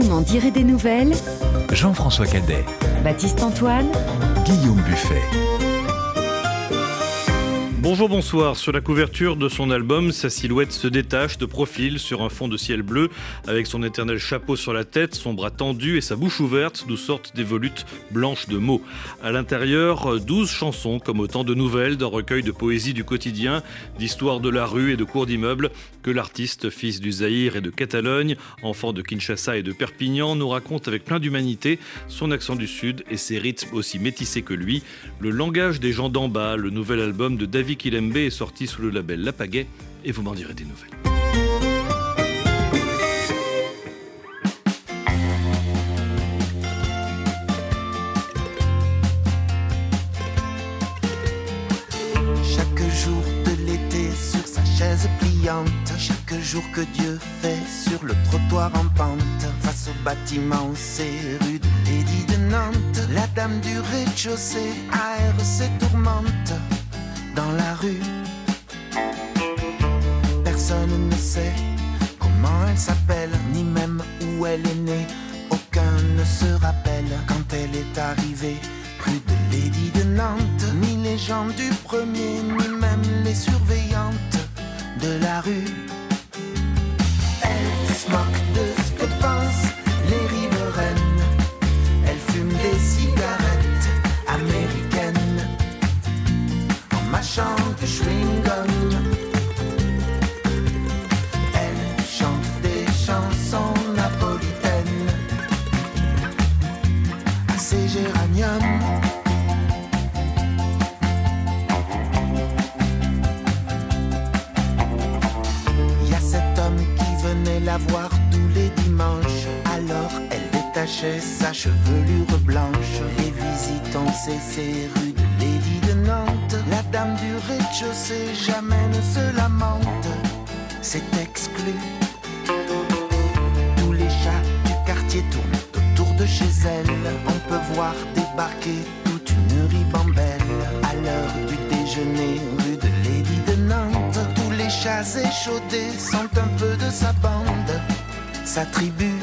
Vous m'en direz des nouvelles. Jean-François Cadet, Baptiste Antoine. Guillaume Buffet. Bonjour, bonsoir. Sur la couverture de son album, sa silhouette se détache de profil sur un fond de ciel bleu, avec son éternel chapeau sur la tête, son bras tendu et sa bouche ouverte, d'où sortent des volutes blanches de mots. À l'intérieur, douze chansons, comme autant de nouvelles d'un recueil de poésie du quotidien, d'histoires de la rue et de cours d'immeubles, que l'artiste, fils du Zaïre et de Catalogne, enfant de Kinshasa et de Perpignan, nous raconte avec plein d'humanité son accent du Sud et ses rythmes aussi métissés que lui. Le langage des gens d'en bas, le nouvel album de David Kilembe est sorti sous le label La Pagaie et vous m'en direz des nouvelles. Chaque jour de l'été sur sa chaise pliante, chaque jour que Dieu fait sur le trottoir en pente, face au bâtiment, c'est rue de Lady de Nantes, la dame du rez-de-chaussée aère ses tourmentes dans la rue. Personne ne sait comment elle s'appelle, ni même où elle est née. Aucun ne se rappelle quand elle est arrivée. Rue de Lady de Nantes, ni les gens du premier, ni même les surveillantes de la rue. Sa chevelure blanche. Les visites ont cessé rue de Lady de Nantes. La dame du rez-de-chaussée jamais ne se lamente. C'est exclu. Tous les chats du quartier tournent autour de chez elle. On peut voir débarquer toute une ribambelle. À l'heure du déjeuner, rue de Lady de Nantes. Tous les chats échaudés sont un peu de sa bande, sa tribu.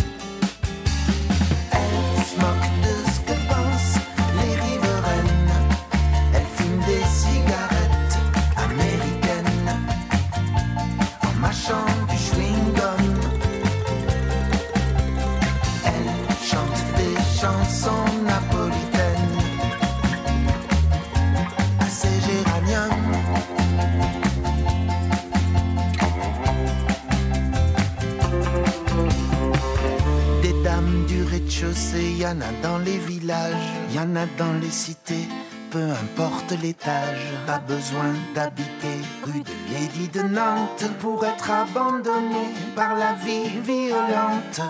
Rez-de-chaussée, y en a dans les villages, y en a dans les cités. Peu importe l'étage, pas besoin d'habiter rue de Lady de Nantes pour être abandonné par la vie violente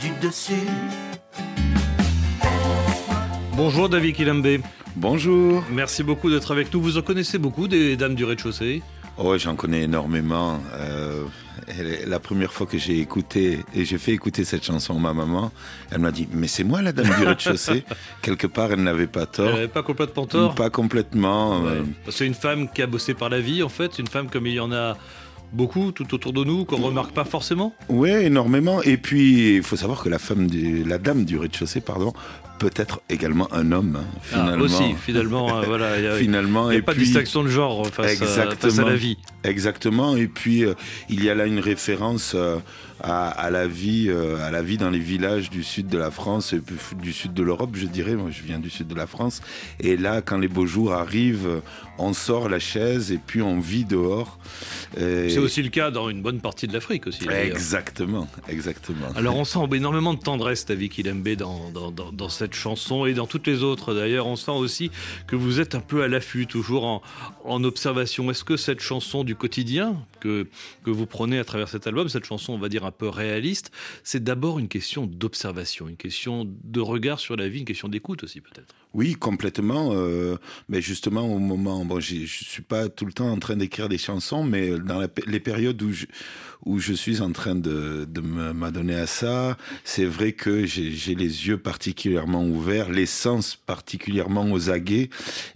du dessus. Bonjour David Kilembe. Bonjour. Merci beaucoup d'être avec nous. Vous en connaissez beaucoup des dames du rez-de-chaussée? Oh, j'en connais énormément. Euh, elle- la première fois que j'ai écouté et j'ai fait écouter cette chanson à ma maman, elle m'a dit mais c'est moi la dame du rez-de-chaussée. Quelque part, elle n'avait pas Elle tort. n'avait pas complètement tort. Pas complètement. euh. C'est une femme qui a bossé par la vie, en fait. Une femme comme il y en a beaucoup tout autour de nous, qu'on remarque pas forcément. Ouais, énormément. Et puis, il faut savoir que la femme, du, la dame du rez-de-chaussée, pardon, peut être également un homme. hein, Ah, aussi, finalement, euh, voilà. Il y a, Finalement, il y a et pas de distinction de genre face, à, Exactement. face à la vie. Exactement. Et puis euh, il y a là une référence euh, à, à la vie, euh, à la vie dans les villages du sud de la France, et du sud de l'Europe, je dirais. Moi, je viens du sud de la France. Et là, quand les beaux jours arrivent, euh, on sort la chaise et puis on vit dehors. Et- C'est aussi le cas dans une bonne partie de l'Afrique aussi. Exactement, exactement. Alors on sent énormément de tendresse, David Kilembe, dans, dans, dans, dans cette chanson et dans toutes les autres d'ailleurs. On sent aussi que vous êtes un peu à l'affût, toujours en, en observation. Est-ce que cette chanson du quotidien que, que vous prenez à travers cet album, cette chanson on va dire un peu réaliste, c'est d'abord une question d'observation, une question de regard sur la vie, une question d'écoute aussi peut-être? Oui, complètement. euh, mais justement, au moment, bon, je suis pas tout le temps en train d'écrire des chansons, mais dans les périodes où je, suis en train de, m'adonner à ça, c'est vrai que j'ai les yeux particulièrement ouverts, les sens particulièrement aux aguets,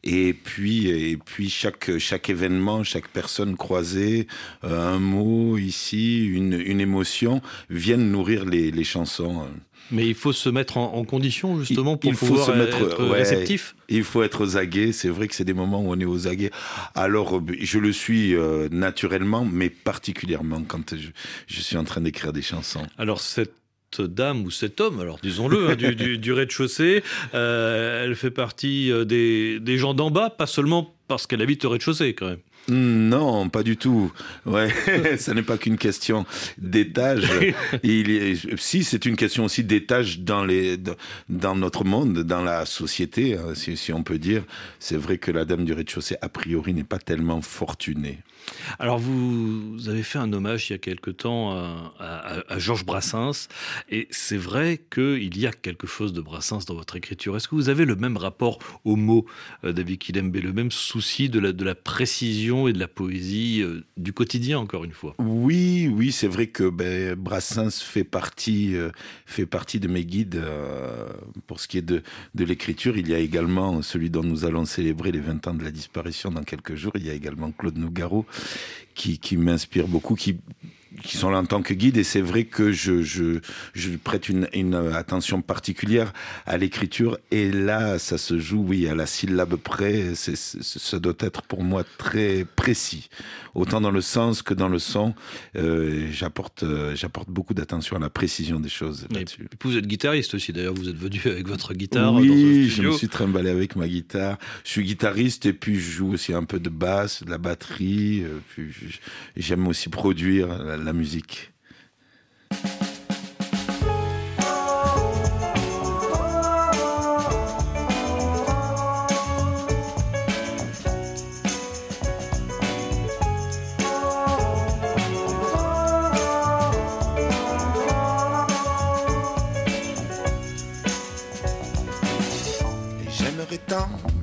et puis, et puis chaque, chaque événement, chaque personne croisée, euh, un mot ici, une, émotion, viennent nourrir les chansons. Mais il faut se mettre en, condition justement pour il faut pouvoir se mettre, être ouais, réceptif. Il faut être aux aguets. C'est vrai que c'est des moments où on est aux aguets. Alors, euh, je le suis euh, naturellement, mais particulièrement quand je, je suis en train d'écrire des chansons. Alors, cette dame ou cet homme, alors disons-le, hein, du, du, du rez-de-chaussée, euh, elle fait partie euh, des, des gens d'en bas, pas seulement parce qu'elle habite au rez-de-chaussée quand même. Non, pas du tout. Ouais, ça n'est pas qu'une question d'étage. Il est- si c'est une question aussi d'étage dans les dans notre monde, dans la société, hein, si, si on peut dire. C'est vrai que la dame du rez-de-chaussée a priori n'est pas tellement fortunée. Alors vous avez fait un hommage il y a quelque temps à, Georges Brassens et c'est vrai qu'il y a quelque chose de Brassens dans votre écriture. Est-ce que vous avez le même rapport aux mots, euh, David Kilembe, le même souci de la, de la précision et de la poésie euh, du quotidien encore une fois? Oui, oui, c'est vrai que ben, Brassens fait partie, euh, fait partie de mes guides euh, pour ce qui est de, de l'écriture. Il y a également celui dont nous allons célébrer les 20 ans de la disparition dans quelques jours. Il y a également Claude Nougaro qui, m'inspire beaucoup, qui, qui sont là en tant que guide. Et c'est vrai que je, je, je prête une, une attention particulière à l'écriture. Et là, ça se joue, oui, à la syllabe près. C'est, c'est- ça doit être pour moi très précis, autant dans le sens que dans le son. Euh, j'apporte, euh, j'apporte beaucoup d'attention à la précision des choses Et là-dessus. puis vous êtes guitariste aussi, d'ailleurs vous êtes venu avec votre guitare dans Oui, je me suis trimballé avec ma guitare. Je suis guitariste et puis je joue aussi un peu de basse, de la batterie. euh, Puis j'aime aussi produire la, la musique.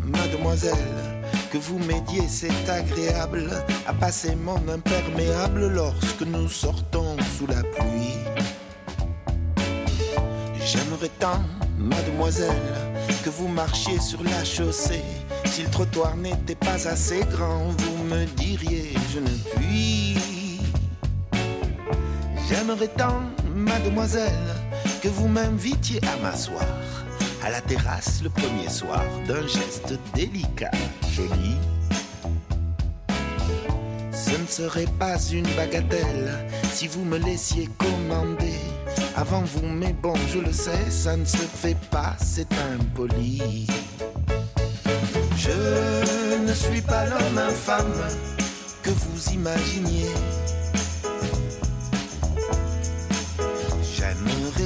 Mademoiselle, que vous m'aidiez, c'est agréable, à passer mon imperméable lorsque nous sortons sous la pluie. J'aimerais tant, mademoiselle, que vous marchiez sur la chaussée. Si le trottoir n'était pas assez grand, vous me diriez, je ne puis. J'aimerais tant, mademoiselle, que vous m'invitiez à m'asseoir à la terrasse le premier soir d'un geste délicat, joli. Ce ne serait pas une bagatelle si vous me laissiez commander avant vous, mais bon, je le sais, ça ne se fait pas, c'est impoli. Je ne suis pas l'homme infâme que vous imaginiez.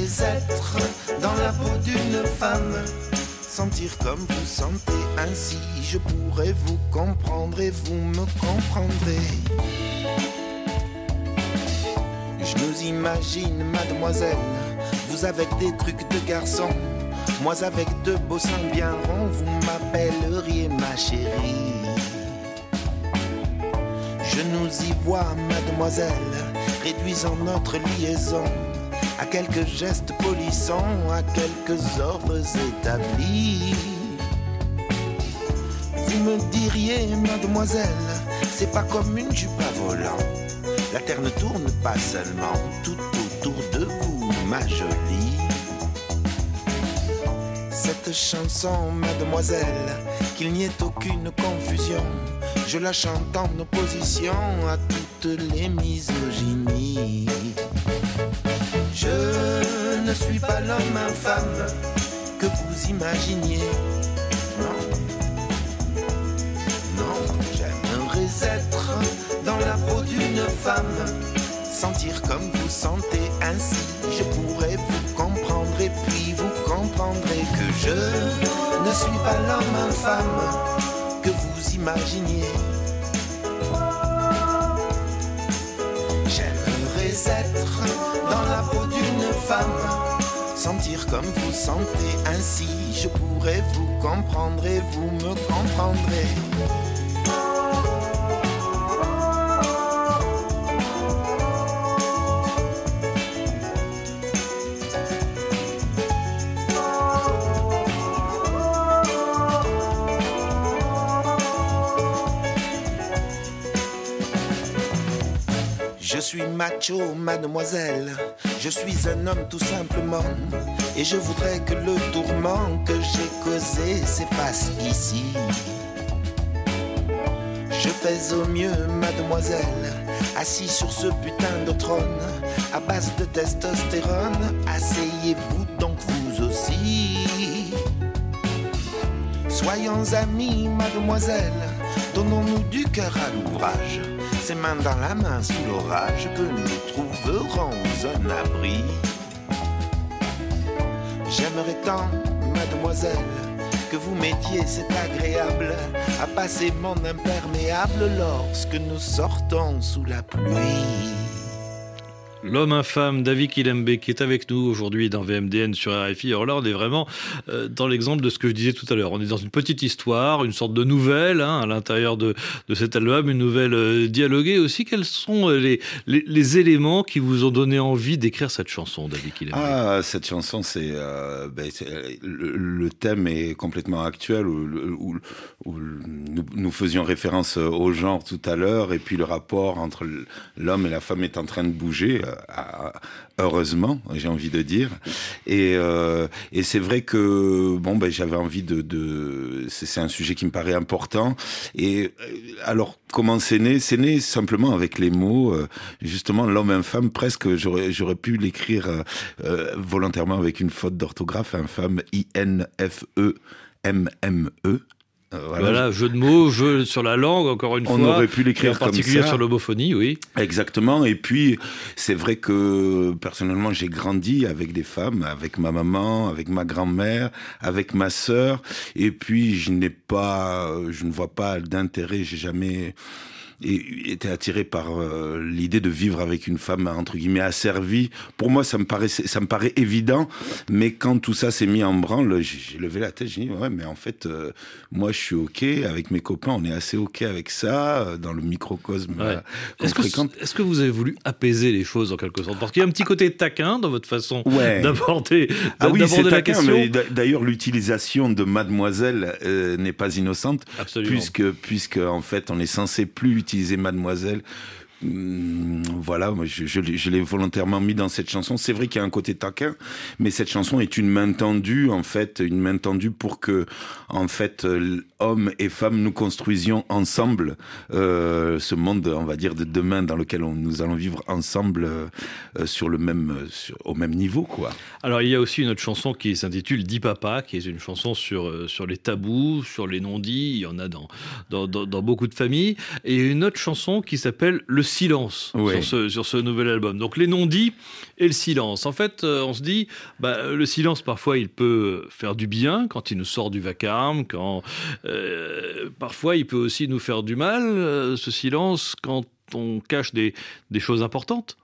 Être dans la peau d'une femme, sentir comme vous sentez, ainsi je pourrais vous comprendre et vous me comprendrez. Je nous imagine, mademoiselle, vous avec des trucs de garçon, moi avec deux beaux seins bien ronds, vous m'appelleriez ma chérie. Je nous y vois, mademoiselle, réduisant notre liaison à quelques gestes polissants, à quelques ordres établis. Vous me diriez, mademoiselle, c'est pas comme une jupe à volant. La terre ne tourne pas seulement tout autour de vous, ma jolie. Cette chanson, mademoiselle, qu'il n'y ait aucune confusion. Je la chante en opposition à toutes les misogynies. Je ne suis pas l'homme infâme que vous imaginiez. Non, non, j'aimerais être dans la peau d'une femme, sentir comme vous sentez ainsi. Je pourrais vous comprendre et puis vous comprendrez que je ne suis pas l'homme infâme que vous imaginiez. J'aimerais être sentir comme vous sentez ainsi. Je pourrais vous comprendre et vous me comprendrez. Macho, mademoiselle. Je suis un homme tout simplement. Et je voudrais que le tourment que j'ai causé s'efface ici. Je fais au mieux, mademoiselle, assis sur ce putain de trône, à base de testostérone. Asseyez-vous donc vous aussi. Soyons amis, mademoiselle, donnons-nous du cœur à l'ouvrage. Ces mains dans la main sous l'orage que nous trouverons un abri. J'aimerais tant, mademoiselle, que vous m'aidiez, c'est agréable, à passer mon imperméable lorsque nous sortons sous la pluie. L'homme infâme, David Kilembe, qui est avec nous aujourd'hui dans VMDN sur RFI. Alors là, on est vraiment euh, dans l'exemple de ce que je disais tout à l'heure. On est dans une petite histoire, une sorte de nouvelle hein, à l'intérieur de, de, cet album, une nouvelle euh, dialoguée aussi. Quels sont euh, les, les, éléments qui vous ont donné envie d'écrire cette chanson, David Kilembe? Ah, cette chanson, c'est ben, le, thème est complètement actuel, nous, faisions référence au genre tout à l'heure, et puis le rapport entre l'homme et la femme est en train de bouger heureusement, j'ai envie de dire. Et, euh, c'est vrai que bon, ben j'avais envie de, c'est un sujet qui me paraît important. Et alors comment c'est né? C'est né simplement avec les mots, euh, justement l'homme infâme. Presque j'aurais pu l'écrire euh, volontairement avec une faute d'orthographe, infâme I N F E M M E. Voilà. voilà. jeu de mots, jeu sur la langue, encore une on fois. On aurait pu l'écrire comme ça. En particulier sur l'homophonie, oui. Exactement. Et puis, c'est vrai que personnellement, j'ai grandi avec des femmes, avec ma maman, avec ma grand-mère, avec ma sœur. Et puis, je n'ai pas, je ne vois pas d'intérêt. J'ai jamais et était attiré par euh, l'idée de vivre avec une femme entre guillemets asservie. Pour moi, ça me paraît ça me paraît évident, mais quand tout ça s'est mis en branle, j'ai levé la tête, j'ai dit ouais, mais en fait, euh, moi, je suis ok avec mes copains, on est assez ok avec ça euh, dans le microcosme ouais. Est-ce que, est que, vous avez voulu apaiser les choses en quelque sorte? Parce qu'il y a un petit côté taquin dans votre façon ouais. d'aborder ah oui, c'est la taquin, question. mais d'ailleurs l'utilisation de mademoiselle euh, n'est pas innocente, Absolument. puisque puisque en fait on est censé plus utiliser mademoiselle voilà, moi je, l'ai volontairement mis dans cette chanson. C'est vrai qu'il y a un côté taquin, mais cette chanson est une main tendue, en fait, une main tendue pour que, en fait, hommes et femmes, nous construisions ensemble euh, ce monde, on va dire, de demain dans lequel on, nous allons vivre ensemble euh, sur le même, sur, au même niveau, quoi. Alors il y a aussi une autre chanson qui s'intitule Dis Papa, qui est une chanson sur sur les tabous, sur les non-dits. Il y en a dans dans, dans dans, beaucoup de familles, et une autre chanson qui s'appelle Le silence sur, ce, sur ce nouvel album. Donc les non-dits et le silence. En fait, euh, on se dit, bah, le silence parfois il peut faire du bien quand il nous sort du vacarme, quand euh, parfois il peut aussi nous faire du mal, euh, ce silence, quand on cache des, des choses importantes.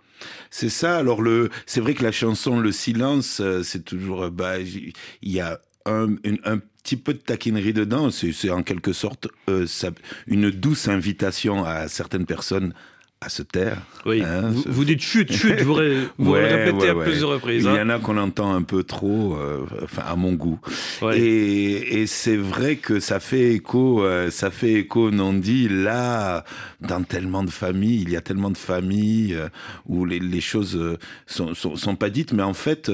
C'est ça. Alors le, c'est vrai que la chanson Le silence, c'est toujours, bah, il y a un, une, un petit peu de taquinerie dedans. C'est en quelque sorte euh, ça, une douce invitation à certaines personnes à se taire. Oui. Hein, vous, vous, dites chute, chute, vous, ré, vous ouais, le répétez ouais, à ouais. plusieurs reprises. Il y hein. en a qu'on entend un peu trop, euh, enfin à mon goût. Et, et c'est vrai que ça fait écho, euh, ça fait écho non dit là dans tellement de familles. Il y a tellement de familles euh, où les, les choses sont, sont, sont, pas dites, mais en fait,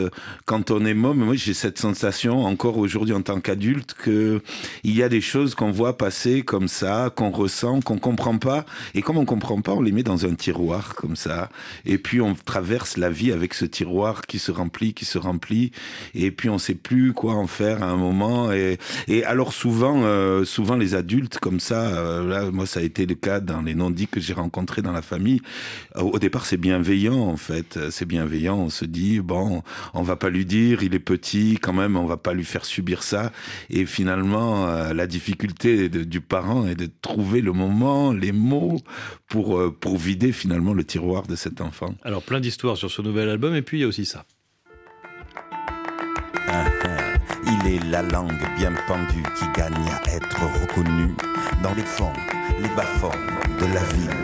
quand on est môme, moi j'ai cette sensation encore aujourd'hui en tant qu'adulte que il y a des choses qu'on voit passer comme ça, qu'on ressent, qu'on comprend pas, et comme on comprend pas, on les met dans un tiroir comme ça, et puis on traverse la vie avec ce tiroir qui se remplit, qui se remplit, et puis on sait plus quoi en faire à un moment. Et, alors souvent, euh, souvent les adultes comme ça, euh, là, moi ça a été le cas dans les non-dits que j'ai rencontrés dans la famille. Au départ, c'est bienveillant en fait, c'est bienveillant. On se dit bon, on va pas lui dire, il est petit, quand même, on va pas lui faire subir ça. Et finalement, euh, la difficulté du parent est de trouver le moment, les mots pour euh, pour vider finalement le tiroir de cet enfant. Alors plein d'histoires sur ce nouvel album et puis il y a aussi ça. Ah, ah, il est la langue bien pendue qui gagne à être reconnue dans les fonds, les bas-fonds de la ville.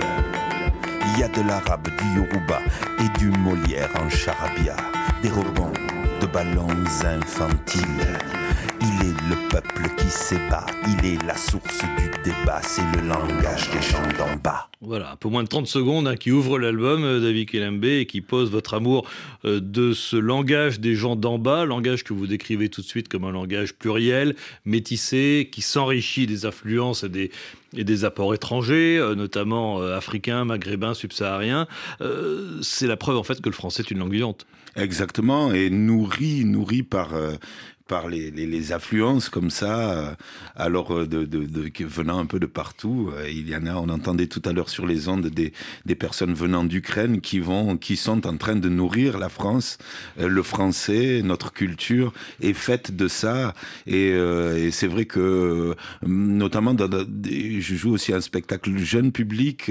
Il y a de l'arabe, du yoruba et du Molière en charabia, des rebonds de ballons infantiles. Il est le peuple qui s'ébat. Il est la source du débat. C'est le langage des gens d'en bas. Voilà, un peu moins de 30 secondes hein, qui ouvre l'album, euh, David Kelembe, et qui pose votre amour euh, de ce langage des gens d'en bas, langage que vous décrivez tout de suite comme un langage pluriel, métissé, qui s'enrichit des influences et des, et des apports étrangers, euh, notamment africains, maghrébins, subsahariens. c'est la preuve en fait que le français est une langue vivante. Exactement, et nourri, nourri par par les, affluences comme ça, euh, alors euh, de, de, de, venant un peu de partout. Euh, il y en a, on entendait tout à l'heure sur les ondes des, personnes venant d'Ukraine qui vont, qui sont en train de nourrir la France, le français, notre culture est faite de ça. Et, c'est vrai que, notamment, je joue aussi un spectacle jeune public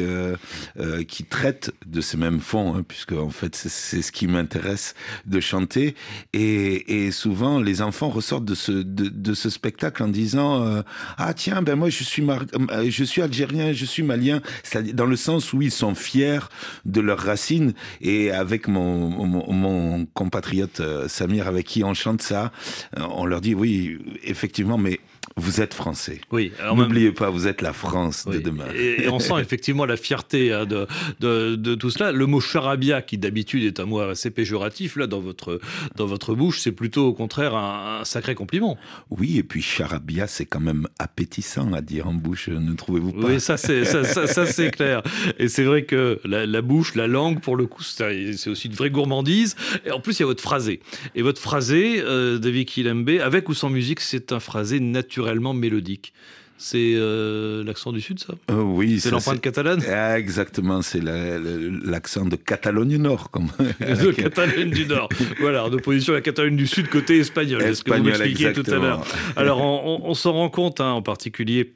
qui traite de ces mêmes fonds, hein, puisque en fait c'est ce qui m'intéresse de chanter. Et, et souvent les enfants ressortent de ce, de, ce spectacle en disant euh, Ah tiens, ben moi je suis, euh, je suis algérien, je suis malien, dans le sens où ils sont fiers de leurs racines. Et avec mon, mon, compatriote euh, Samir, avec qui on chante ça, on leur dit Oui, effectivement, mais vous êtes français. Oui. N'oubliez pas, vous êtes la France de demain. Et, on sent effectivement la fierté hein, de, de, tout cela. Le mot charabia, qui d'habitude est un mot assez péjoratif, là, dans votre, dans votre bouche, c'est plutôt au contraire un, sacré compliment. Oui, et puis charabia, c'est quand même appétissant à dire en bouche, ne trouvez-vous pas? Oui, ça c'est ça, c'est clair. Et c'est vrai que la, bouche, la langue, pour le coup, c'est aussi une vraie gourmandise. Et en plus, il y a votre phrasé. Et votre phrasé, euh, David Kilembe, avec ou sans musique, c'est un phrasé naturel mélodique. C'est euh, l'accent du Sud, ça? Euh, Oui. C'est l'empreinte catalane? Ah, Exactement, c'est l'accent de Catalogne Nord. Comme... de Catalogne du Nord. voilà, en opposition à la Catalogne du Sud, côté espagnol. espagnol ce que vous m'expliquiez tout à l'heure. Alors, on, s'en rend compte, hein, en particulier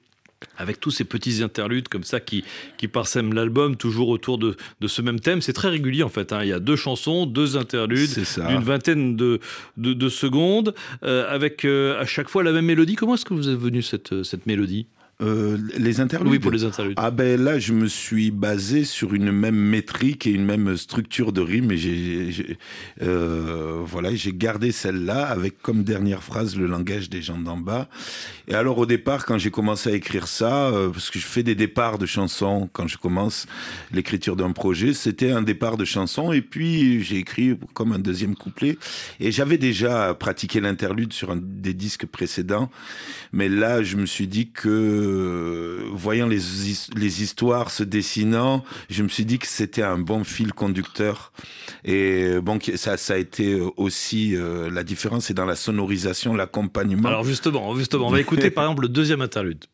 avec tous ces petits interludes comme ça qui, qui parsèment l'album, toujours autour de, de, ce même thème. C'est très régulier en fait. Hein. Il y a deux chansons, deux interludes d'une vingtaine de, de, secondes, euh, avec euh, à chaque fois la même mélodie. Comment est-ce que vous êtes venu cette, cette mélodie? Euh, les interludes Oui, pour les interludes. Ah ben là, je me suis basé sur une même métrique et une même structure de rime et j'ai, euh, voilà, j'ai gardé celle-là avec comme dernière phrase le langage des gens d'en bas. Et alors au départ, quand j'ai commencé à écrire ça, euh, parce que je fais des départs de chansons quand je commence l'écriture d'un projet, c'était un départ de chansons et puis j'ai écrit comme un deuxième couplet et j'avais déjà pratiqué l'interlude sur un des disques précédents, mais là, je me suis dit que voyant les, les histoires se dessinant, je me suis dit que c'était un bon fil conducteur. Et bon, ça, ça a été aussi euh, la différence, c'est dans la sonorisation, l'accompagnement. Alors justement, justement, on va écouter par exemple le deuxième interlude.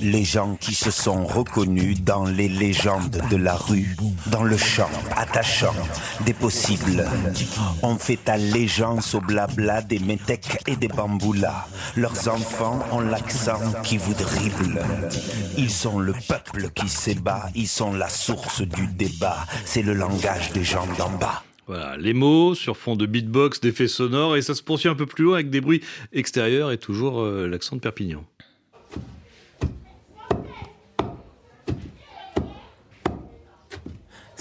Les gens qui se sont reconnus dans les légendes de la rue, dans le chant attachant des possibles, ont fait allégeance au blabla des métèques et des bamboulas. Leurs enfants ont l'accent qui vous dribble. Ils sont le peuple qui s'ébat, ils sont la source du débat. C'est le langage des gens d'en bas. Voilà, les mots sur fond de beatbox, d'effets sonores, et ça se poursuit un peu plus loin avec des bruits extérieurs et toujours euh, l'accent de Perpignan.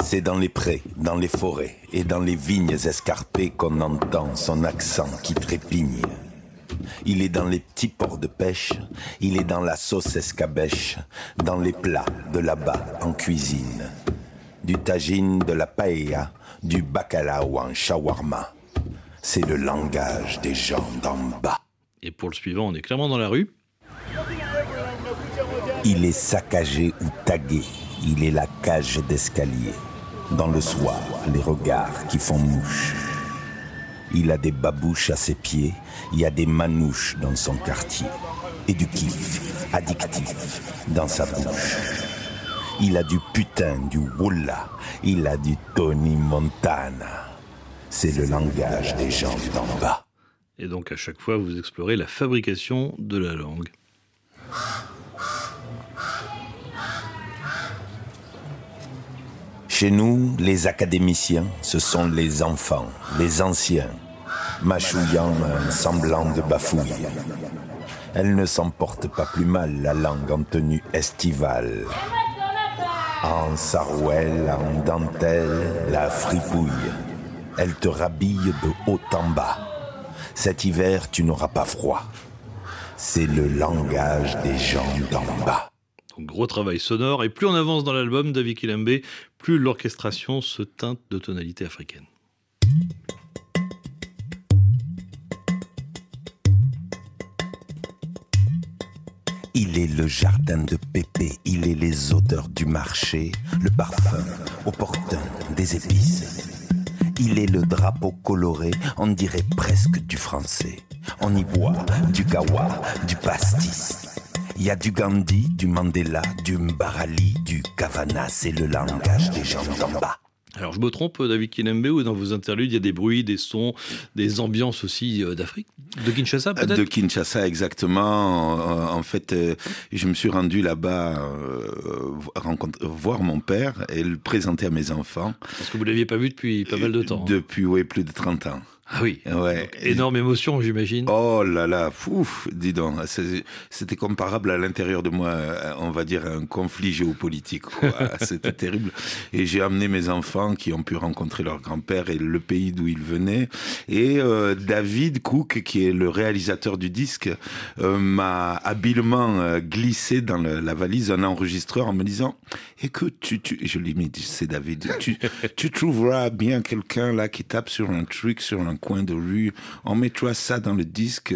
C'est dans les prés, dans les forêts et dans les vignes escarpées qu'on entend son accent qui trépigne. Il est dans les petits ports de pêche, il est dans la sauce escabèche, dans les plats de là-bas en cuisine. Du tagine, de la paella, du bacalao en shawarma. C'est le langage des gens d'en bas. Et pour le suivant, on est clairement dans la rue. Il est saccagé ou tagué. Il est la cage d'escalier. Dans le soir, les regards qui font mouche. Il a des babouches à ses pieds. Il y a des manouches dans son quartier. Et du kiff addictif dans sa bouche. Il a du putain, du woula. Il a du Tony Montana. C'est le langage des gens d'en bas. Et donc à chaque fois, vous explorez la fabrication de la langue. Chez nous, les académiciens, ce sont les enfants, les anciens, mâchouillant un semblant de bafouille. Elle ne s'emporte pas plus mal, la langue en tenue estivale. En sarouel, en dentelle, la fripouille. Elle te rhabille de haut en bas. Cet hiver, tu n'auras pas froid. C'est le langage des gens d'en bas. Donc, gros travail sonore, et plus on avance dans l'album David Kilembe, plus l'orchestration se teinte de tonalités africaines. Il est le jardin de Pépé, il est les odeurs du marché, le parfum opportun des épices. Il est le drapeau coloré, on dirait presque du français. On y boit du gawa, du pastis. Il y a du Gandhi, du Mandela, du Mbarali, du Kavana, c'est le langage des gens d'en bas. Alors je me trompe, David Kinembe, ou dans vos interludes, il y a des bruits, des sons, des ambiances aussi euh, d'Afrique? De Kinshasa peut-être? De Kinshasa, exactement. Euh, En fait, euh, je me suis rendu là-bas euh, voir mon père et le présenter à mes enfants. Parce que vous l'aviez pas vu depuis pas mal de temps. hein. Depuis, oui, plus de 30 ans. Ah oui. Ouais. Donc, énorme émotion, j'imagine. Oh là là, fouf, dis donc, c'est- c'était comparable à l'intérieur de moi, euh, on va dire un conflit géopolitique. quoi. c'était terrible. Et j'ai amené mes enfants qui ont pu rencontrer leur grand-père et le pays d'où ils venaient. Et euh, David Cook, qui est le réalisateur du disque, euh, m'a habilement euh, glissé dans le- la valise un enregistreur en me disant "Écoute, tu, tu, et je lui ai dit, c'est David, tu, tu trouveras bien quelqu'un là qui tape sur un truc, sur un coin de rue. On mettra ça dans le disque.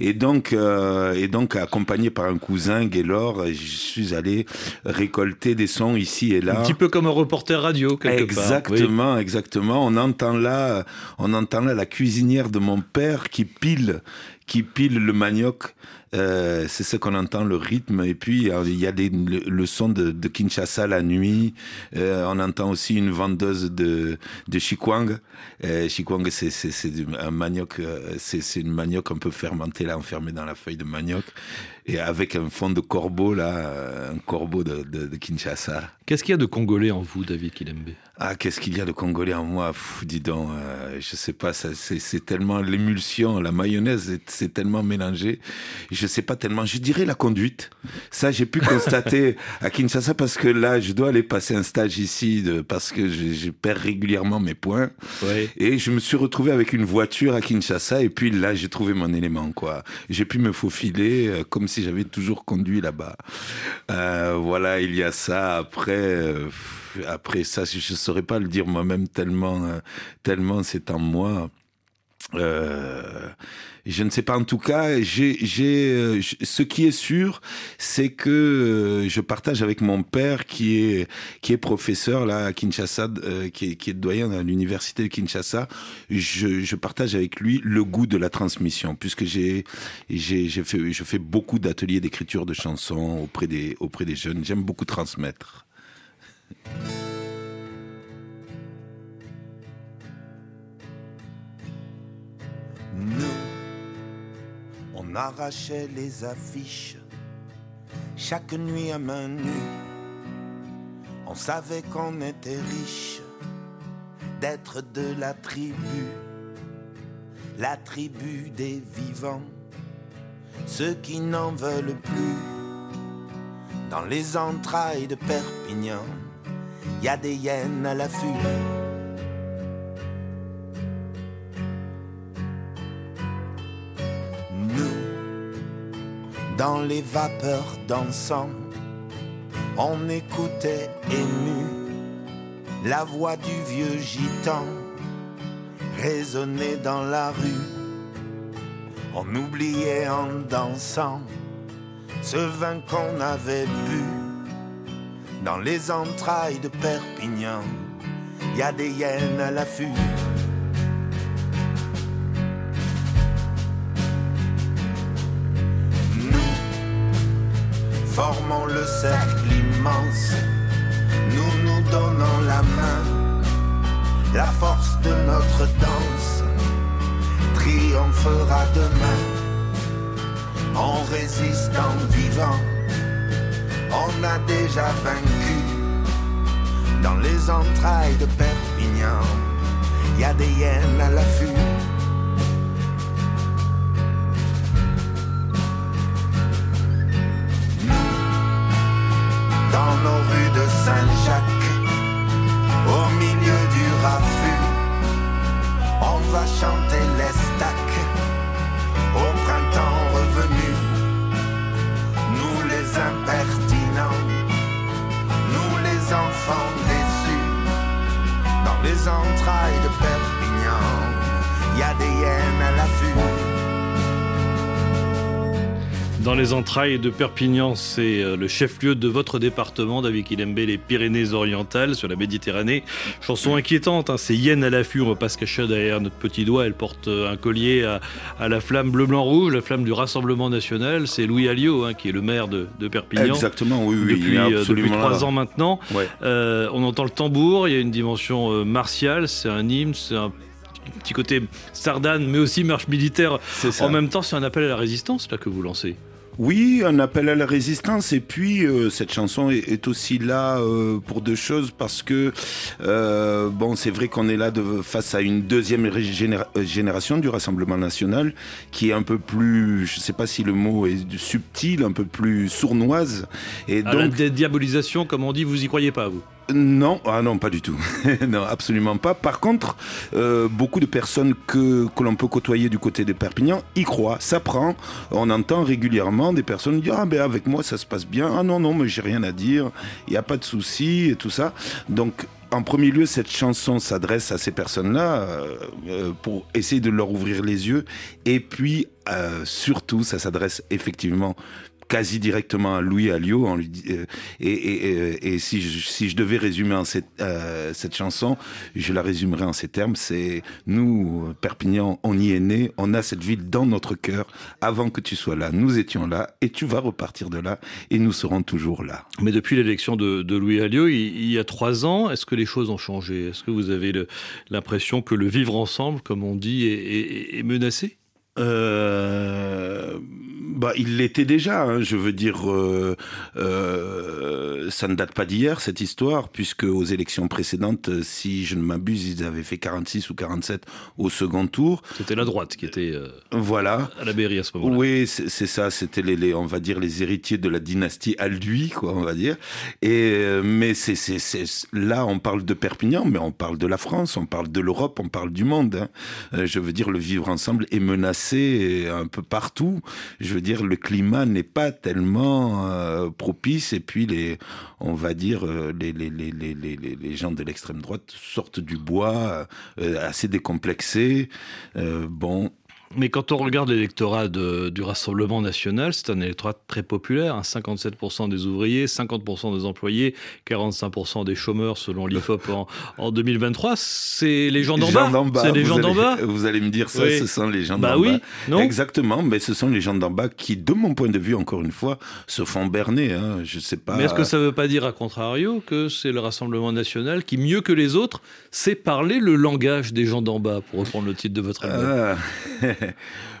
Et donc, euh, et donc accompagné par un cousin, Gaylor, je suis allé récolter des sons ici et là. Un petit peu comme un reporter radio, quelque part. Exactement, exactement. On entend là, on entend là la cuisinière de mon père qui pile, qui pile le manioc. Euh, c'est ce qu'on entend, le rythme. Et puis, il y a des, le, son de, de Kinshasa la nuit. Euh, on entend aussi une vendeuse de, de Chikwang. Euh, Chikwang, c'est, c'est, c'est un manioc, euh, c'est, c'est une manioc un peu fermentée, là, enfermée dans la feuille de manioc. Et avec un fond de corbeau, là, euh, un corbeau de, de, de Kinshasa. Qu'est-ce qu'il y a de congolais en vous, David Kilembe? Ah, qu'est-ce qu'il y a de congolais en moi? Pff, Dis donc, euh, je sais pas, c'est, tellement l'émulsion, la mayonnaise, c'est, c'est tellement mélangé. Je sais pas tellement. Je dirais la conduite. Ça, j'ai pu constater à Kinshasa parce que là, je dois aller passer un stage ici de, parce que je, je perds régulièrement mes points. Ouais. Et je me suis retrouvé avec une voiture à Kinshasa et puis là, j'ai trouvé mon élément, quoi. J'ai pu me faufiler euh, comme si j'avais toujours conduit là-bas. Euh, voilà, il y a ça. Après, euh, après ça, je ne saurais pas le dire moi-même tellement, euh, tellement c'est en moi. Euh, je ne sais pas. En tout cas, euh, ce qui est sûr, c'est que euh, je partage avec mon père qui est qui est professeur là à Kinshasa, qui est qui doyen à l'université de Kinshasa. Je, je partage avec lui le goût de la transmission, puisque j'ai j'ai j'ai fait je fais beaucoup d'ateliers d'écriture de chansons auprès des auprès des jeunes. J'aime beaucoup transmettre. Nous, on arrachait les affiches chaque nuit à main nue. On savait qu'on était riche d'être de la tribu, la tribu des vivants, ceux qui n'en veulent plus. Dans les entrailles de Perpignan, y a des hyènes à l'affût. Dans les vapeurs dansant, on écoutait ému la voix du vieux gitan résonner dans la rue. On oubliait en dansant ce vin qu'on avait bu dans les entrailles de Perpignan. Y a des hyènes à l'affût. Formons le cercle immense, nous nous donnons la main, la force de notre danse triomphera demain. On résiste en vivant, on a déjà vaincu dans les entrailles de Perpignan. Y a des hyènes à l'affût. Nos rues de Saint-Jacques, au milieu du raffut, on va chanter les stacks au printemps revenu. Nous les impertinents, nous les enfants déçus, dans les entrailles de Perpignan, y a des hyènes à l'affût. Dans les entrailles de Perpignan, c'est euh, le chef-lieu de votre département, David Kilembe, les Pyrénées-Orientales, sur la Méditerranée. Chanson inquiétante, hein, c'est Yen à l'affût, on va pas se cacher derrière notre petit doigt. Elle porte euh, un collier à, la flamme bleu-blanc-rouge, la flamme du Rassemblement National. C'est Louis Alliot, hein, qui est le maire de, Perpignan. Exactement, oui, oui. Depuis, euh, depuis trois ans maintenant. on entend le tambour, il y a une dimension martiale, c'est un hymne, c'est un petit côté sardane, mais aussi marche militaire. En même temps, c'est un appel à la résistance là que vous lancez. Oui, un appel à la résistance. Et puis, euh, cette chanson est, aussi là euh, pour deux choses parce que, euh, bon, c'est vrai qu'on est là de, face à une deuxième génération du Rassemblement national qui est un peu plus, je ne sais pas si le mot est subtil, un peu plus sournoise. Et donc, la diabolisation, comme on dit, vous y croyez pas, vous? Non, ah non, pas du tout. non, absolument pas. Par contre, euh, beaucoup de personnes que, que l'on peut côtoyer du côté de Perpignan y croient, ça. On entend régulièrement des personnes dire Ah ben avec moi ça se passe bien. Ah non, non, mais j'ai rien à dire. Il n'y a pas de souci et tout ça. Donc, en premier lieu, cette chanson s'adresse à ces personnes-là euh, euh, pour essayer de leur ouvrir les yeux. Et puis, surtout, ça s'adresse effectivement quasi directement à Louis Alliot euh, et, et, si, je, devais résumer euh, cette chanson, je la résumerais en ces termes c'est nous Perpignan, on y est né, on a cette ville dans notre cœur. Avant que tu sois là, nous étions là et tu vas repartir de là et nous serons toujours là. Mais depuis l'élection de, Louis Alliot, il, y a trois ans, est-ce que les choses ont changé? Est-ce que vous avez l'impression que le vivre ensemble, comme on dit, est menacé? Euh, bah, il l'était déjà. Hein, je veux dire, euh, euh, ça ne date pas d'hier cette histoire, puisque aux élections précédentes, si je ne m'abuse, ils avaient fait 46 ou 47 au second tour. C'était la droite qui était voilà à la mairie à ce moment-là. Oui, c'est ça. C'était les, les, on va dire les héritiers de la dynastie Alduy, quoi, on va dire. Et mais c'est là, on parle de Perpignan, mais on parle de la France, on parle de l'Europe, on parle du monde. Hein. Je veux dire, le vivre ensemble est menacé un peu partout. Je veux dire, le climat n'est pas tellement euh, propice et puis les, on va dire, euh, les, les, les, les, gens de l'extrême droite sortent du bois euh, assez décomplexés. bon, mais quand on regarde l'électorat du Rassemblement national, c'est un électorat très populaire. 57% hein. des ouvriers, 50% des employés, 45% des chômeurs selon l'IFOP en, en 2023. C'est les gens d'en bas. C'est les gens d'en bas. Vous allez me dire ça, ce sont les gens bah d'en oui, bas. Exactement, mais ce sont les gens d'en bas qui, de mon point de vue, encore une fois, se font berner. Hein. Je sais pas. Mais est-ce que ça ne veut pas dire, à contrario, que c'est le Rassemblement national qui, mieux que les autres, sait parler le langage des gens d'en bas, pour reprendre le titre de votre album ah. あ。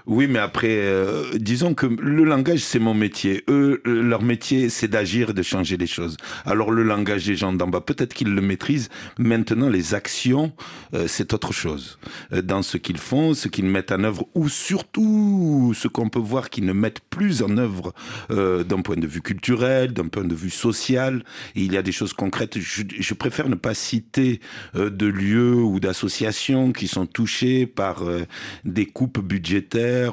Oui, mais après, euh, disons que le langage, c'est mon métier. Eux, leur métier, c'est d'agir et de changer les choses. Alors le langage des gens d'en bas, peut-être qu'ils le maîtrisent. Maintenant, les actions, euh, c'est autre chose. Euh, dans ce qu'ils font, ce qu'ils mettent en œuvre, ou surtout ce qu'on peut voir qu'ils ne mettent plus en œuvre d'un point de vue culturel, d'un point de vue social. il y a des choses concrètes. Je, je préfère ne pas citer de lieux ou d'associations qui sont touchés par des coupes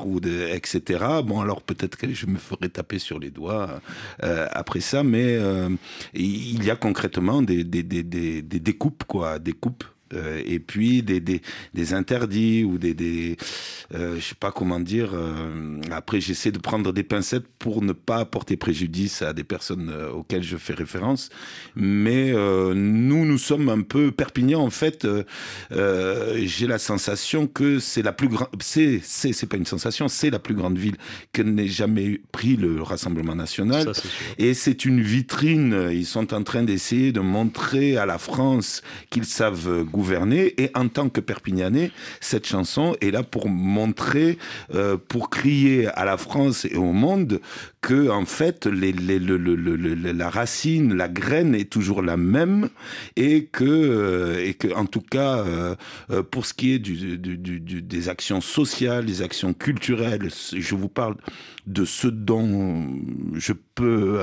ou de, etc. Bon, alors peut-être que je me ferai taper sur les doigts euh, après ça, mais euh, il y a concrètement des, des, des découpes, quoi, des coupes euh, et puis des, des, des, interdits ou des, des euh, je sais pas comment dire. Euh, après, j'essaie de prendre des pincettes pour ne pas apporter préjudice à des personnes euh, auxquelles je fais référence. Mais nous, nous sommes un peu Perpignan. En fait, j'ai la sensation que c'est la plus grande. C'est c'est c'est pas une sensation, c'est la plus grande ville que n'ait jamais pris le Rassemblement national. Ça, et c'est une vitrine. Ils sont en train d'essayer de montrer à la France qu'ils savent gouverner Et en tant que Perpignanais, cette chanson est là pour montrer, euh, pour crier à la France et au monde que en fait les, les, le, le, le, la racine, la graine est toujours la même et que euh, et que en tout cas euh, pour ce qui est des actions sociales, des actions culturelles, je vous parle de ce dont je peux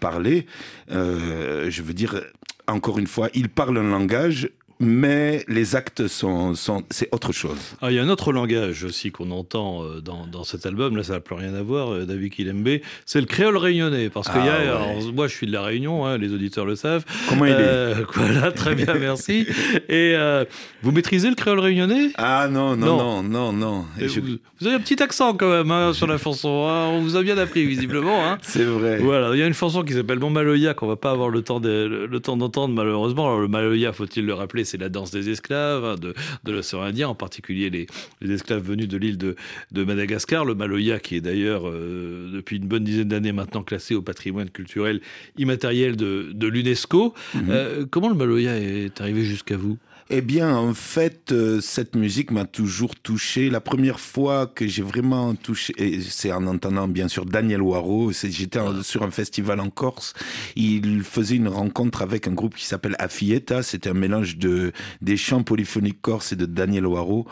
parler. Je veux dire, encore une fois, il parle un langage mais les actes sont, sont c'est autre chose. Ah, il y a un autre langage aussi qu'on entend euh, dans, dans, cet album, là ça n'a plus rien à voir, euh, David Kilembe, c'est le créole réunionnais, parce que ah, y a, ouais. alors, moi je suis de la Réunion, hein, les auditeurs le savent. Comment il euh, est Voilà, très bien, merci. Et euh, vous maîtrisez le créole réunionnais? Ah non, non, non, non, non. Je... Vous, vous, avez un petit accent quand même hein, sur la chanson, hein. on vous a bien appris visiblement. C'est vrai. Voilà, il y a une chanson qui s'appelle Mon Maloya qu'on va pas avoir le temps de, le temps d'entendre malheureusement. Alors le Maloya, faut-il le rappeler, c'est la danse des esclaves hein, de, de l'océan Indien, en particulier les, les, esclaves venus de l'île de, de, Madagascar. Le Maloya, qui est d'ailleurs euh, depuis une bonne dizaine d'années maintenant classé au patrimoine culturel immatériel de, de l'UNESCO. -hmm. euh, comment le Maloya est arrivé jusqu'à vous? Eh bien, en fait, euh, cette musique m'a toujours touché. La première fois que j'ai vraiment touché, c'est en entendant bien sûr Daniel Waro. J'étais sur un festival en Corse. Il faisait une rencontre avec un groupe qui s'appelle Afieta. C'était un mélange de des chants polyphoniques corse et de Daniel Waro.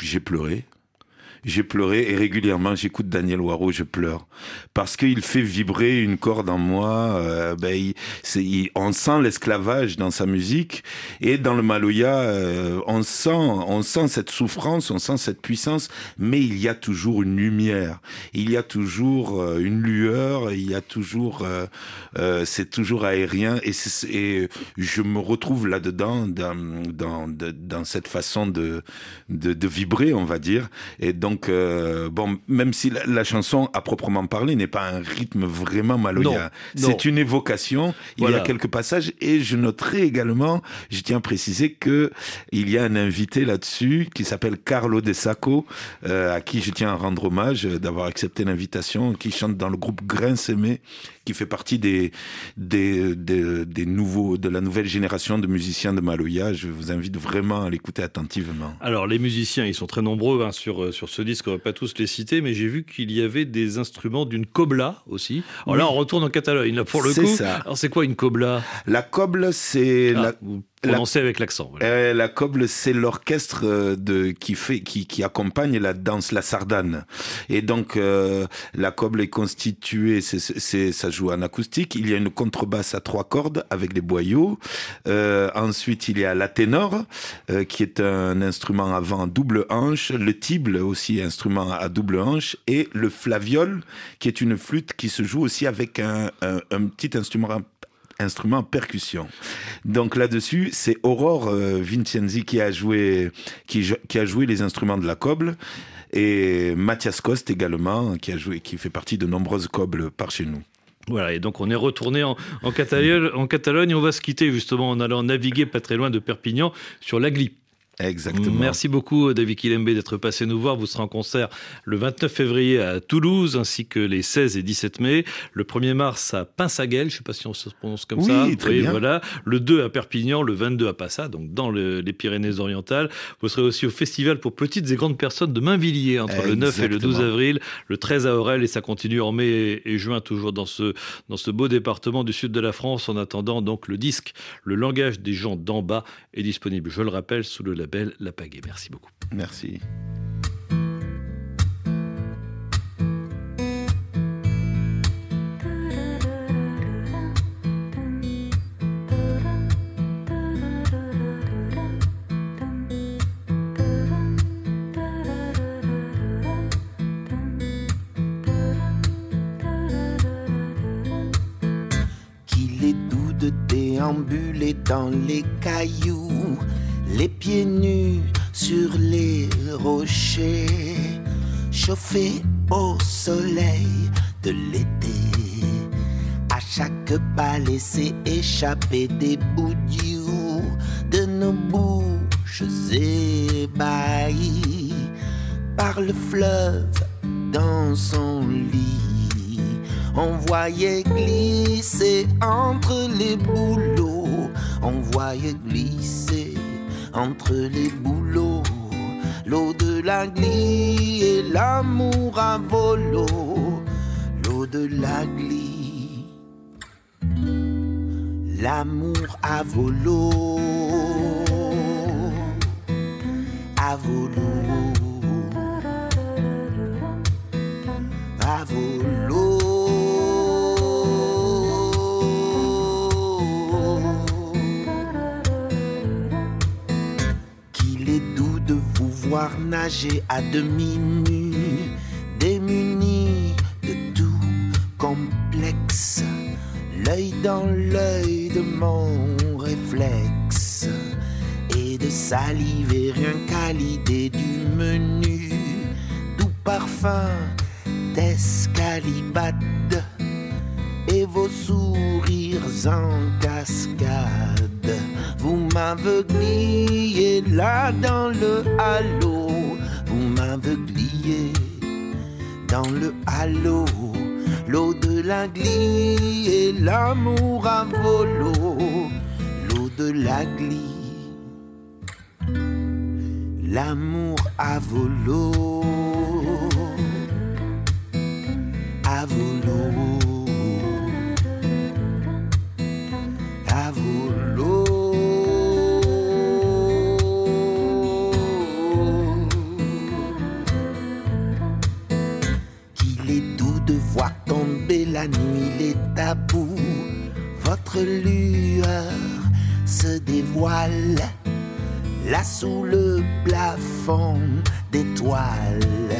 J'ai pleuré j'ai pleuré et régulièrement j'écoute Daniel Waro, je pleure parce qu'il fait vibrer une corde en moi. Euh, ben, il, il, on sent l'esclavage dans sa musique et dans le Maloya, euh, on sent, on sent cette souffrance, on sent cette puissance, mais il y a toujours une lumière, il y a toujours euh, une lueur, il y a toujours, euh, c'est toujours aérien et, et, je me retrouve là-dedans dans, dans, dans cette façon de, de, de vibrer, on va dire, et donc donc, euh, bon, même si la, la, chanson à proprement parler n'est pas un rythme vraiment maloya, c'est une évocation. Il voilà. y a quelques passages et je noterai également, je tiens à préciser que il y a un invité là-dessus qui s'appelle Carlo De Sacco, euh, à qui je tiens à rendre hommage d'avoir accepté l'invitation, qui chante dans le groupe Grain Aimé, qui fait partie des, des, des, des, nouveaux, de la nouvelle génération de musiciens de Maloya. Je vous invite vraiment à l'écouter attentivement. Alors, les musiciens, ils sont très nombreux hein, sur, sur ce disque, on va pas tous les citer, mais j'ai vu qu'il y avait des instruments d'une cobla aussi. Alors oui. là, on retourne en Catalogne, là, pour le coup. Ça. Alors, c'est quoi une cobla? La coble, c'est... Ah, la... Prononcé avec l'accent. Voilà. Euh, la coble, c'est l'orchestre euh, de qui fait qui, qui accompagne la danse, la sardane. Et donc euh, la coble est constituée, c'est, c'est ça joue en acoustique. Il y a une contrebasse à trois cordes avec des boyaux. Euh, ensuite, il y a la ténor, euh, qui est un instrument avant double hanche. Le tible aussi instrument à double hanche et le flaviole, qui est une flûte qui se joue aussi avec un, un, un petit instrument instrument en percussion. Donc là-dessus, c'est Aurore euh, Vincenzi qui a joué qui, a joué les instruments de la coble et Mathias Coste également qui a joué qui fait partie de nombreuses cobles par chez nous. Voilà, et donc on est retourné en, Catalogne, en Catalogne. On va se quitter justement en allant naviguer pas très loin de Perpignan sur l'Agli. Exactement. Merci beaucoup, David Kilembe, d'être passé nous voir. Vous serez en concert le 29 février à Toulouse, ainsi que les 16 et 17 mai. Le 1er mars à Pinsaguel, je ne sais pas si on se prononce comme oui, ça. Très oui, bien. voilà. Le 2 à Perpignan, le 22 à Passat, donc dans le, les Pyrénées-Orientales. Vous serez aussi au festival pour petites et grandes personnes de Mainvilliers, entre Exactement. le 9 et le 12 avril, le 13 à Aurel, et ça continue en mai et juin, toujours dans ce, dans ce beau département du sud de la France. En attendant, donc, le disque, le langage des gens d'en bas, est disponible, je le rappelle, sous le label La Pagaie. Merci beaucoup. Merci. Au soleil de l'été. À chaque pas, laisser échapper des boudious de nos bouches ébahies par le fleuve dans son lit. On voyait glisser entre les bouleaux, on voyait glisser entre les boulots. Et l'amour à volo. L'eau de la glie, l'amour à volo. À volo. Voir nager à demi nu, démuni de tout complexe, l'œil dans l'œil de mon réflexe, et de saliver rien qu'à l'idée du menu, doux parfum d'escalibade et vos sourires en cascade. M'aveugliez là dans le halo, vous m'aveugliez dans le halo, l'eau de la glie et l'amour à volo, l'eau de la glie, l'amour à volo. À volo. La nuit les tabous. Votre lueur se dévoile là sous le plafond d'étoiles.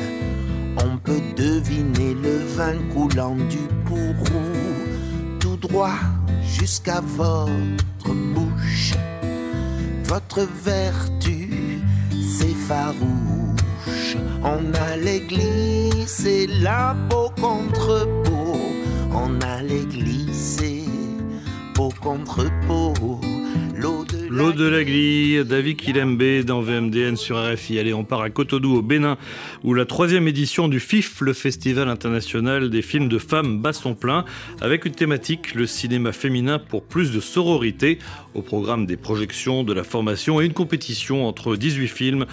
On peut deviner le vin coulant du pourrou, tout droit jusqu'à votre bouche. Votre vertu, c'est farouche. On allait glisser la peau contre. On allait glisser peau contre peau. L'eau de la glie, David Kilembe dans VMDN sur RFI. Allez, on part à Cotonou au Bénin, où la troisième édition du FIF, le Festival international des films de femmes, bat son plein, avec une thématique, le cinéma féminin pour plus de sororité, au programme des projections, de la formation et une compétition entre 18 films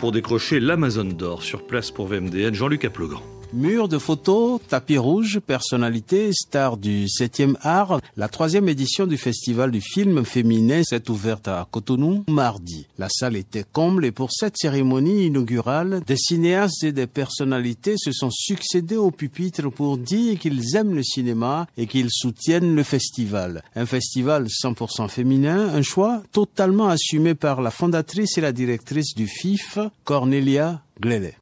pour décrocher l'Amazon d'or. Sur place pour VMDN, Jean-Luc Aplegan. Murs de photos, tapis rouge, personnalités, stars du 7e art. La troisième édition du Festival du film féminin s'est ouverte à Cotonou mardi. La salle était comble et pour cette cérémonie inaugurale, des cinéastes et des personnalités se sont succédés au pupitre pour dire qu'ils aiment le cinéma et qu'ils soutiennent le festival. Un festival 100% féminin, un choix totalement assumé par la fondatrice et la directrice du FIF, Cornelia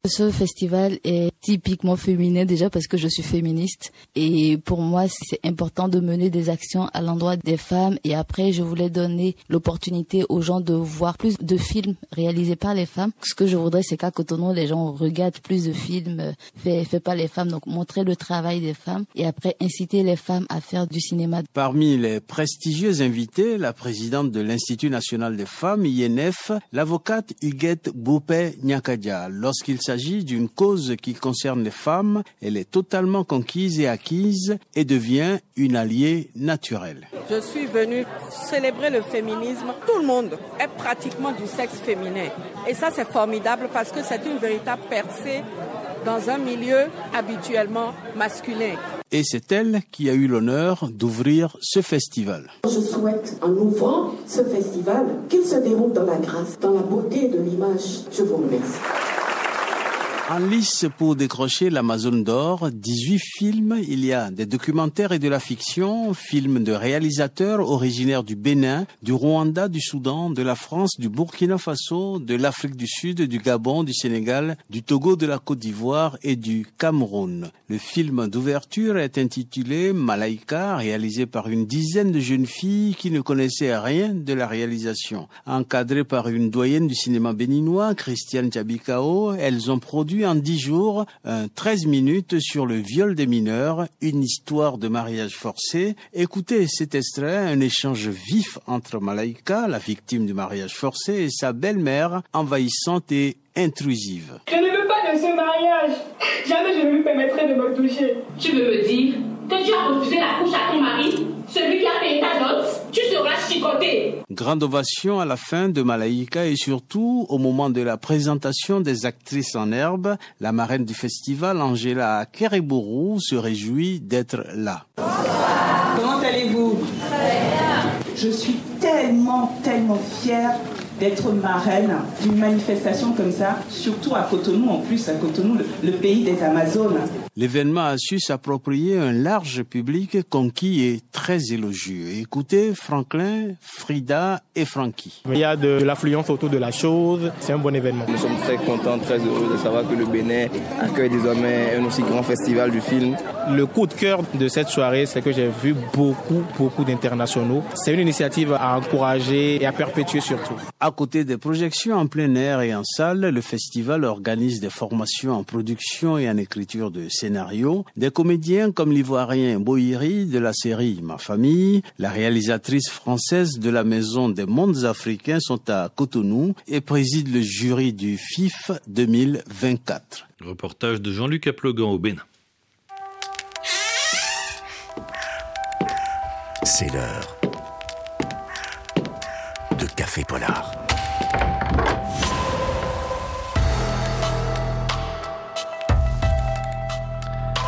Ce festival est typiquement féminin déjà parce que je suis féministe et pour moi c'est important de mener des actions à l'endroit des femmes et après je voulais donner l'opportunité aux gens de voir plus de films réalisés par les femmes. Ce que je voudrais c'est qu'à Cotonou les gens regardent plus de films faits fait par les femmes donc montrer le travail des femmes et après inciter les femmes à faire du cinéma. Parmi les prestigieux invités, la présidente de l'Institut national des femmes INF, l'avocate Huguette Boupé Nyakadia lorsqu'il s'agit d'une cause qui concerne les femmes, elle est totalement conquise et acquise et devient une alliée naturelle. Je suis venue célébrer le féminisme. Tout le monde est pratiquement du sexe féminin. Et ça, c'est formidable parce que c'est une véritable percée dans un milieu habituellement masculin. Et c'est elle qui a eu l'honneur d'ouvrir ce festival. Je souhaite, en ouvrant ce festival, qu'il se déroule dans la grâce, dans la beauté de l'image. Je vous remercie. En lice pour décrocher l'Amazon d'or, 18 films, il y a des documentaires et de la fiction, films de réalisateurs originaires du Bénin, du Rwanda, du Soudan, de la France, du Burkina Faso, de l'Afrique du Sud, du Gabon, du Sénégal, du Togo, de la Côte d'Ivoire et du Cameroun. Le film d'ouverture est intitulé Malaika, réalisé par une dizaine de jeunes filles qui ne connaissaient rien de la réalisation. Encadrées par une doyenne du cinéma béninois, Christiane Tchabikao, elles ont produit en dix jours un 13 minutes sur le viol des mineurs, une histoire de mariage forcé. Écoutez cet extrait, un échange vif entre Malaika, la victime du mariage forcé, et sa belle-mère, envahissante et intrusive. Je ne veux pas de ce mariage. Jamais je ne lui permettrai de me toucher. Tu veux me dire que tu as refusé la couche à ton mari, celui qui a payé ta dot, tu seras chicoté. Grande ovation à la fin de Malaïka et surtout au moment de la présentation des actrices en herbe, la marraine du festival, Angela Kerebourou, se réjouit d'être là. Comment allez-vous? Je suis tellement, tellement fière d'être marraine d'une manifestation comme ça, surtout à Cotonou, en plus à Cotonou, le, le pays des Amazones. L'événement a su s'approprier un large public conquis et très élogieux. Écoutez Franklin, Frida et Frankie. Il y a de l'affluence autour de la chose, c'est un bon événement. Nous sommes très contents, très heureux de savoir que le Bénin accueille désormais un aussi grand festival du film. Le coup de cœur de cette soirée, c'est que j'ai vu beaucoup, beaucoup d'internationaux. C'est une initiative à encourager et à perpétuer surtout. À côté des projections en plein air et en salle, le festival organise des formations en production et en écriture de scénarios. Des comédiens comme l'ivoirien Bohiri de la série Ma famille, la réalisatrice française de la Maison des mondes africains sont à Cotonou et président le jury du FIF 2024. Reportage de Jean-Luc Aplogan au Bénin. C'est l'heure de Café Polar.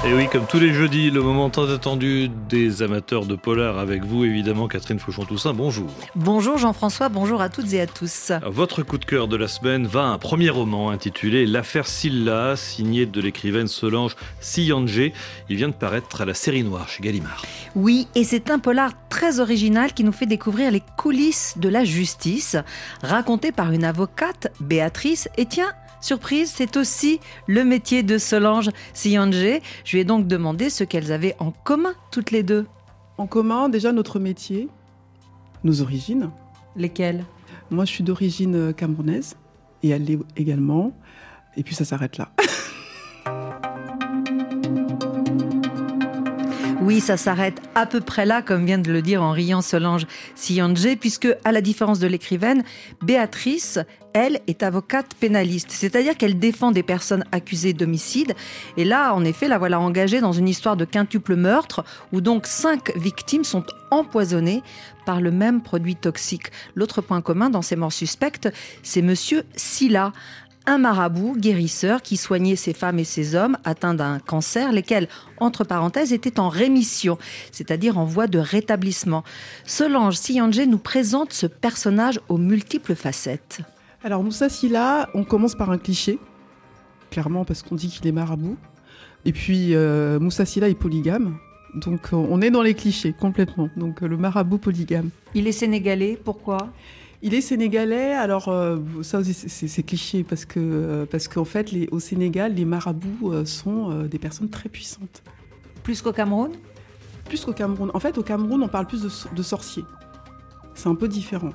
Et oui, comme tous les jeudis, le moment tant attendu des amateurs de polar avec vous, évidemment, Catherine Fauchon-Toussaint, bonjour. Bonjour Jean-François, bonjour à toutes et à tous. Votre coup de cœur de la semaine va à un premier roman intitulé L'affaire Silla, signé de l'écrivaine Solange Siyanje. Il vient de paraître à la série noire chez Gallimard. Oui, et c'est un polar très original qui nous fait découvrir les coulisses de la justice, raconté par une avocate, Béatrice, et tiens, Surprise, c'est aussi le métier de Solange Siyanje. Je lui ai donc demandé ce qu'elles avaient en commun toutes les deux. En commun, déjà notre métier, nos origines. Lesquelles? Moi, je suis d'origine camerounaise et elle l'est également. Et puis ça s'arrête là. Oui, ça s'arrête à peu près là, comme vient de le dire en riant Solange Siyanje, puisque, à la différence de l'écrivaine, Béatrice, elle, est avocate pénaliste. C'est-à-dire qu'elle défend des personnes accusées d'homicide. Et là, en effet, la voilà engagée dans une histoire de quintuple meurtre, où donc cinq victimes sont empoisonnées par le même produit toxique. L'autre point commun dans ces morts suspectes, c'est monsieur Silla, un marabout guérisseur qui soignait ces femmes et ces hommes atteints d'un cancer, lesquels, entre parenthèses, étaient en rémission, c'est-à-dire en voie de rétablissement. Solange Siyanje nous présente ce personnage aux multiples facettes. Alors Moussa Silla, on commence par un cliché, clairement parce qu'on dit qu'il est marabout. Et puis euh, Moussa Silla est polygame. Donc euh, on est dans les clichés complètement. Donc euh, le marabout polygame. Il est sénégalais, pourquoi? Il est sénégalais, alors euh, ça c'est cliché parce que euh, parce qu'en fait les, au Sénégal les marabouts euh, sont des personnes très puissantes. Plus qu'au Cameroun? Plus qu'au Cameroun. En fait au Cameroun on parle plus de, de sorciers. C'est un peu différent.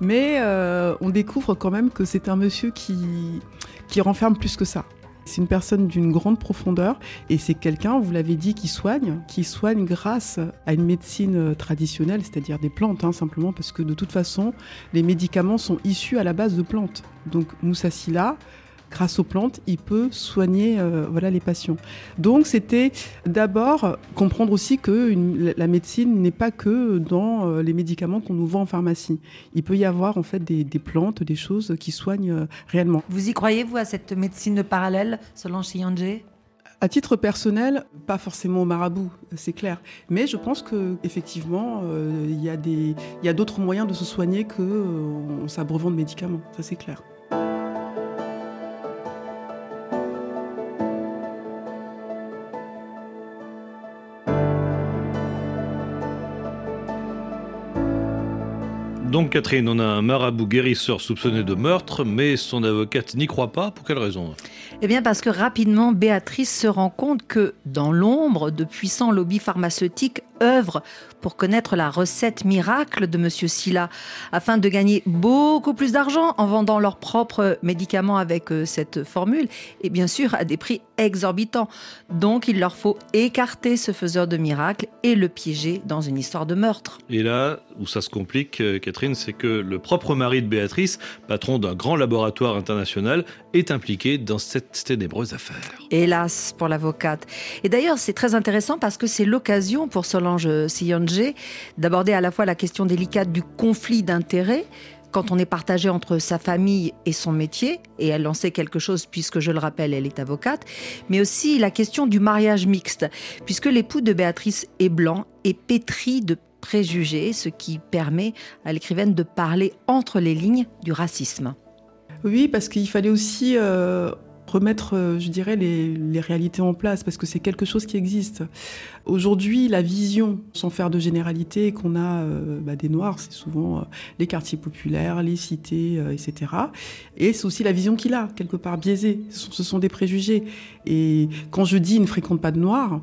Mais on découvre quand même que c'est un monsieur qui qui renferme plus que ça. C'est une personne d'une grande profondeur et c'est quelqu'un, vous l'avez dit, qui soigne, qui soigne grâce à une médecine traditionnelle, c'est-à-dire des plantes, hein, simplement parce que de toute façon, les médicaments sont issus à la base de plantes. Donc Moussa Silla, grâce aux plantes, il peut soigner euh, voilà, les patients. Donc c'était d'abord comprendre aussi que une, la médecine n'est pas que dans euh, les médicaments qu'on nous vend en pharmacie. Il peut y avoir en fait des, des plantes, des choses qui soignent euh, réellement. Vous y croyez, vous, à cette médecine parallèle, Solange Siyanje à titre personnel, pas forcément au marabout, c'est clair. Mais je pense que effectivement, il y a des, il y a d'autres moyens de se soigner que euh, en s'abreuvant de médicaments. Ça c'est clair. Donc Catherine, on a un marabout guérisseur soupçonné de meurtre, mais son avocate n'y croit pas. Pour quelle raison? Eh bien parce que rapidement, Béatrice se rend compte que dans l'ombre, de puissants lobbies pharmaceutiques œuvrent pour connaître la recette miracle de Monsieur Silla, afin de gagner beaucoup plus d'argent en vendant leurs propres médicaments avec euh, cette formule, et bien sûr à des prix exorbitants. Donc il leur faut écarter ce faiseur de miracles et le piéger dans une histoire de meurtre. Et là où ça se complique, euh, Catherine, c'est que le propre mari de Béatrice, patron d'un grand laboratoire international, est impliqué dans cette ténébreuse affaire. Hélas pour l'avocate. Et d'ailleurs, c'est très intéressant parce que c'est l'occasion pour Solange Sillonge d'aborder à la fois la question délicate du conflit d'intérêts quand on est partagé entre sa famille et son métier, et elle en sait quelque chose puisque je le rappelle, elle est avocate, mais aussi la question du mariage mixte, puisque l'époux de Béatrice est blanc et pétri de préjugés, ce qui permet à l'écrivaine de parler entre les lignes du racisme. Oui, parce qu'il fallait aussi euh, remettre, euh, je dirais, les, réalités en place, parce que c'est quelque chose qui existe. Aujourd'hui, la vision, sans faire de généralité, qu'on a euh, bah, des Noirs, c'est souvent les quartiers populaires, les cités, etc. Et c'est aussi la vision qu'il a, quelque part biaisée. Ce sont, des préjugés. Et quand je dis « ne fréquente pas de Noirs »,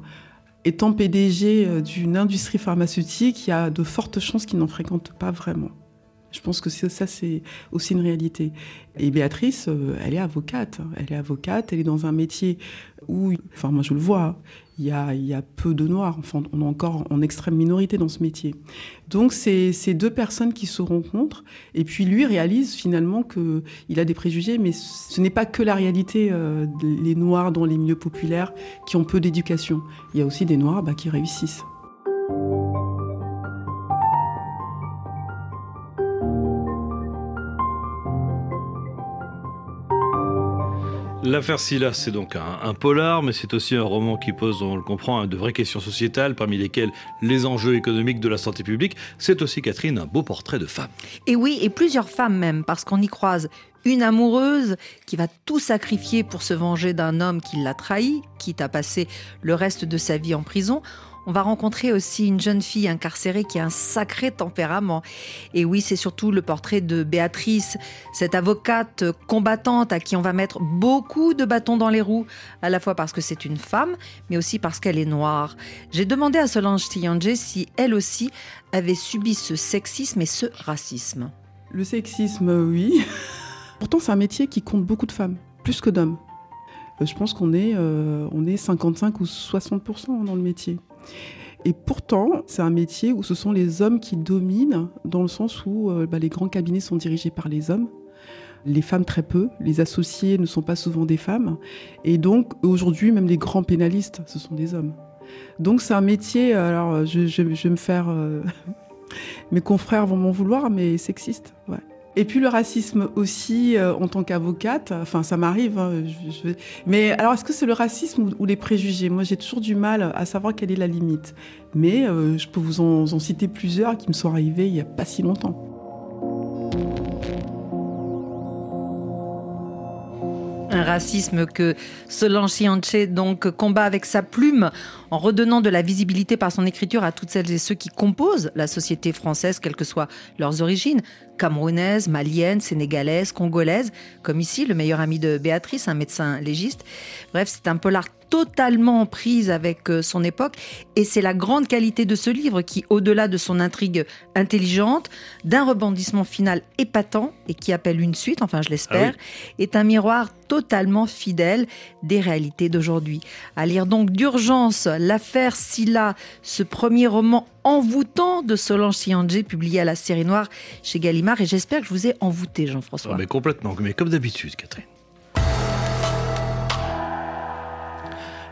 étant PDG d'une industrie pharmaceutique, il y a de fortes chances qu'il n'en fréquente pas vraiment. Je pense que ça, c'est aussi une réalité. Et Béatrice, euh, elle est avocate. Elle est avocate, elle est dans un métier où, enfin moi je le vois, il y a, peu de noirs. Enfin, on est encore en extrême minorité dans ce métier. Donc c'est ces deux personnes qui se rencontrent. Et puis lui réalise finalement qu'il a des préjugés, mais ce n'est pas que la réalité euh, des noirs dans les milieux populaires qui ont peu d'éducation. Il y a aussi des noirs bah, qui réussissent. L'affaire Silla, c'est donc un, polar, mais c'est aussi un roman qui pose, on le comprend, de vraies questions sociétales, parmi lesquelles les enjeux économiques de la santé publique. C'est aussi, Catherine, un beau portrait de femme. Et oui, et plusieurs femmes même, parce qu'on y croise une amoureuse qui va tout sacrifier pour se venger d'un homme qui l'a trahi, quitte à passer le reste de sa vie en prison. On va rencontrer aussi une jeune fille incarcérée qui a un sacré tempérament. Et oui, c'est surtout le portrait de Béatrice, cette avocate combattante à qui on va mettre beaucoup de bâtons dans les roues, à la fois parce que c'est une femme, mais aussi parce qu'elle est noire. J'ai demandé à Solange Tiyanje si elle aussi avait subi ce sexisme et ce racisme. Le sexisme, oui. Pourtant, c'est un métier qui compte beaucoup de femmes, plus que d'hommes. Euh, je pense qu'on est, euh, on est 55 ou 60% dans le métier. Et pourtant, c'est un métier où ce sont les hommes qui dominent, dans le sens où euh, bah, les grands cabinets sont dirigés par les hommes, les femmes très peu, les associés ne sont pas souvent des femmes, et donc aujourd'hui, même les grands pénalistes, ce sont des hommes. Donc c'est un métier, alors je, vais me faire... mes confrères vont m'en vouloir, mais sexiste, ouais. Et puis le racisme aussi euh, en tant qu'avocate, enfin ça m'arrive. Hein, mais alors est-ce que c'est le racisme ou, les préjugés? Moi j'ai toujours du mal à savoir quelle est la limite. Mais euh, je peux vous en, en citer plusieurs qui me sont arrivés il n'y a pas si longtemps. Un racisme que Solange Chianche donc combat avec sa plume en redonnant de la visibilité par son écriture à toutes celles et ceux qui composent la société française, quelles que soient leurs origines, camerounaises, maliennes, sénégalaises, congolaises, comme ici le meilleur ami de Béatrice, un médecin légiste. Bref, c'est un polar totalement en prise avec euh, son époque. Et c'est la grande qualité de ce livre qui, au-delà de son intrigue intelligente, d'un rebondissement final épatant et qui appelle une suite, enfin je l'espère, ah est un miroir totalement fidèle des réalités d'aujourd'hui. À lire donc d'urgence L'affaire Silla, ce premier roman envoûtant de Solange Siandjé, publié à la série noire chez Gallimard. Et j'espère que je vous ai envoûté, Jean-François. Ah, mais complètement, mais comme d'habitude, Catherine.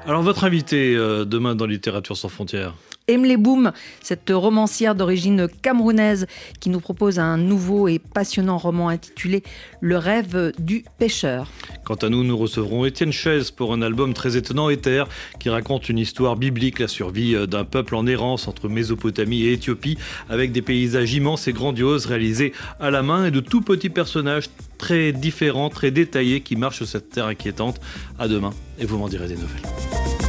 Alors, votre invité euh, demain dans Littérature sans frontières Emily Boom, cette romancière d'origine camerounaise qui nous propose un nouveau et passionnant roman intitulé Le rêve du pêcheur. Quant à nous, nous recevrons Étienne Chaise pour un album très étonnant, Éther, qui raconte une histoire biblique, la survie euh, d'un peuple en errance entre Mésopotamie et Éthiopie, avec des paysages immenses et grandioses réalisés à la main et de tout petits personnages très différents, très détaillés qui marchent sur cette terre inquiétante. À demain et vous m'en direz des nouvelles.